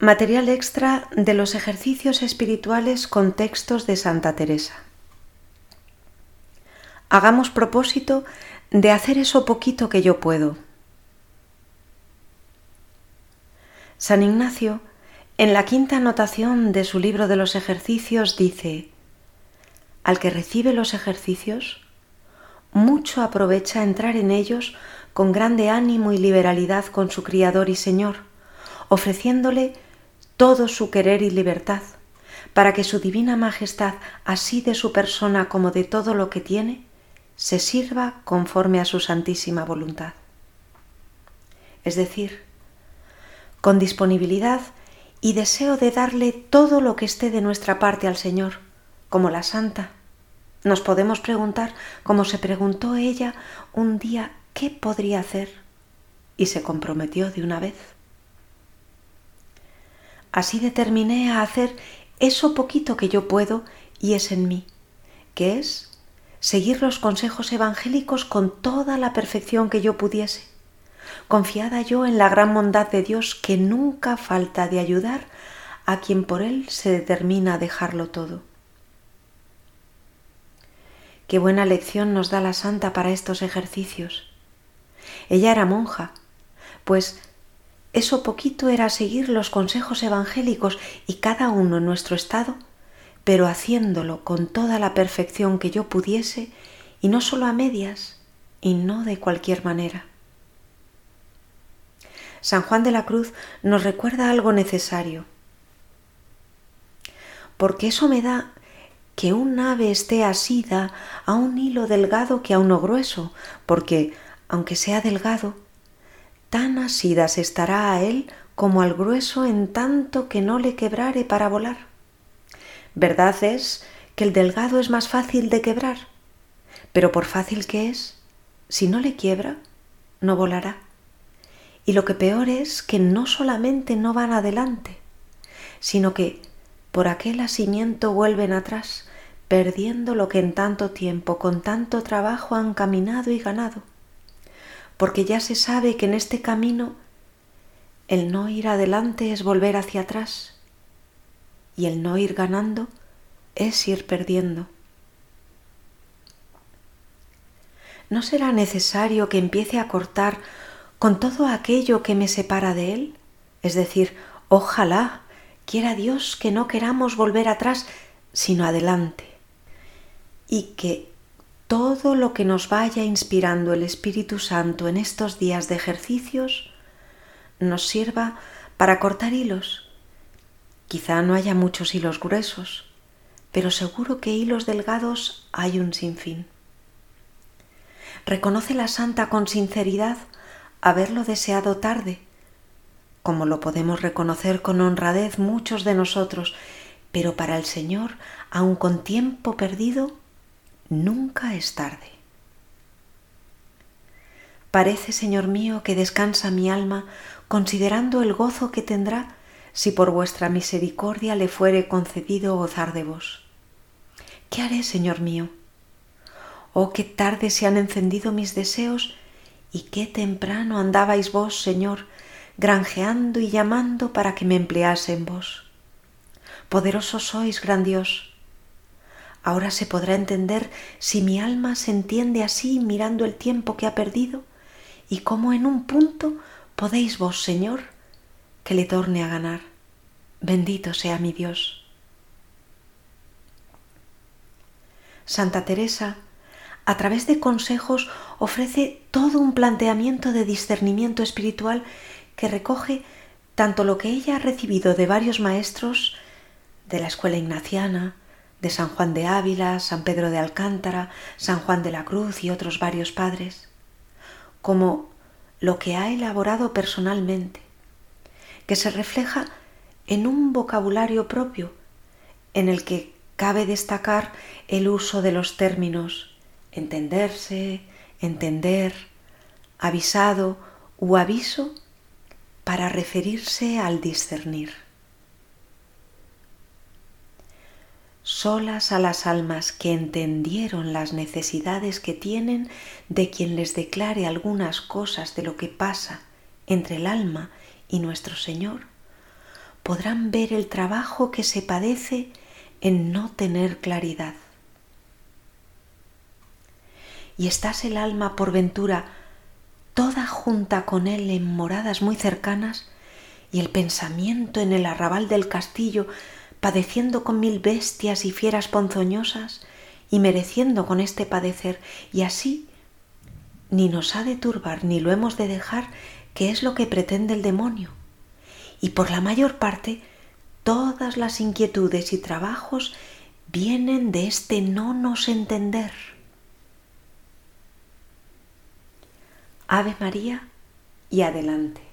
Material extra de los ejercicios espirituales con textos de Santa Teresa. Hagamos propósito de hacer eso poquito que yo puedo. San Ignacio, en la quinta anotación de su libro de los ejercicios, dice, Al que recibe los ejercicios, mucho aprovecha entrar en ellos con grande ánimo y liberalidad con su Criador y Señor, ofreciéndole todo su querer y libertad, para que su divina majestad, así de su persona como de todo lo que tiene, se sirva conforme a su santísima voluntad. Es decir, con disponibilidad y deseo de darle todo lo que esté de nuestra parte al Señor, como la santa. Nos podemos preguntar, como se preguntó ella un día, ¿qué podría hacer? Y se comprometió de una vez. Así determiné a hacer eso poquito que yo puedo y es en mí, que es seguir los consejos evangélicos con toda la perfección que yo pudiese, confiada yo en la gran bondad de Dios que nunca falta de ayudar a quien por él se determina a dejarlo todo. Qué buena lección nos da la santa para estos ejercicios. Ella era monja, pues eso poquito era seguir los consejos evangélicos y cada uno en nuestro estado, pero haciéndolo con toda la perfección que yo pudiese y no solo a medias y no de cualquier manera. San Juan de la Cruz nos recuerda algo necesario, porque eso me da que un ave esté asida a un hilo delgado que a uno grueso, porque, aunque sea delgado, tan asidas estará a él como al grueso en tanto que no le quebrare para volar. Verdad es que el delgado es más fácil de quebrar, pero por fácil que es, si no le quiebra, no volará. Y lo que peor es que no solamente no van adelante, sino que por aquel asimiento vuelven atrás, perdiendo lo que en tanto tiempo, con tanto trabajo han caminado y ganado porque ya se sabe que en este camino el no ir adelante es volver hacia atrás y el no ir ganando es ir perdiendo. ¿No será necesario que empiece a cortar con todo aquello que me separa de Él? Es decir, ojalá quiera Dios que no queramos volver atrás, sino adelante, y que todo lo que nos vaya inspirando el Espíritu Santo en estos días de ejercicios nos sirva para cortar hilos. Quizá no haya muchos hilos gruesos, pero seguro que hilos delgados hay un sinfín. Reconoce la santa con sinceridad haberlo deseado tarde, como lo podemos reconocer con honradez muchos de nosotros, pero para el Señor, aun con tiempo perdido, nunca es tarde. Parece, Señor mío, que descansa mi alma considerando el gozo que tendrá si por vuestra misericordia le fuere concedido gozar de vos. ¿Qué haré, Señor mío? Oh, qué tarde se han encendido mis deseos y qué temprano andabais vos, Señor, granjeando y llamando para que me emplease en vos. Poderoso sois, gran Dios, Ahora se podrá entender si mi alma se entiende así mirando el tiempo que ha perdido y cómo en un punto podéis vos, Señor, que le torne a ganar. Bendito sea mi Dios. Santa Teresa, a través de consejos, ofrece todo un planteamiento de discernimiento espiritual que recoge tanto lo que ella ha recibido de varios maestros de la escuela ignaciana, de San Juan de Ávila, San Pedro de Alcántara, San Juan de la Cruz y otros varios padres, como lo que ha elaborado personalmente, que se refleja en un vocabulario propio en el que cabe destacar el uso de los términos entenderse, entender, avisado u aviso para referirse al discernir. Solas a las almas que entendieron las necesidades que tienen de quien les declare algunas cosas de lo que pasa entre el alma y nuestro Señor, podrán ver el trabajo que se padece en no tener claridad. Y estás el alma por ventura toda junta con él en moradas muy cercanas, y el pensamiento en el arrabal del castillo, padeciendo con mil bestias y fieras ponzoñosas, y mereciendo con este padecer, y así ni nos ha de turbar ni lo hemos de dejar, que es lo que pretende el demonio. Y por la mayor parte, todas las inquietudes y trabajos vienen de este no nos entender. Ave María y adelante.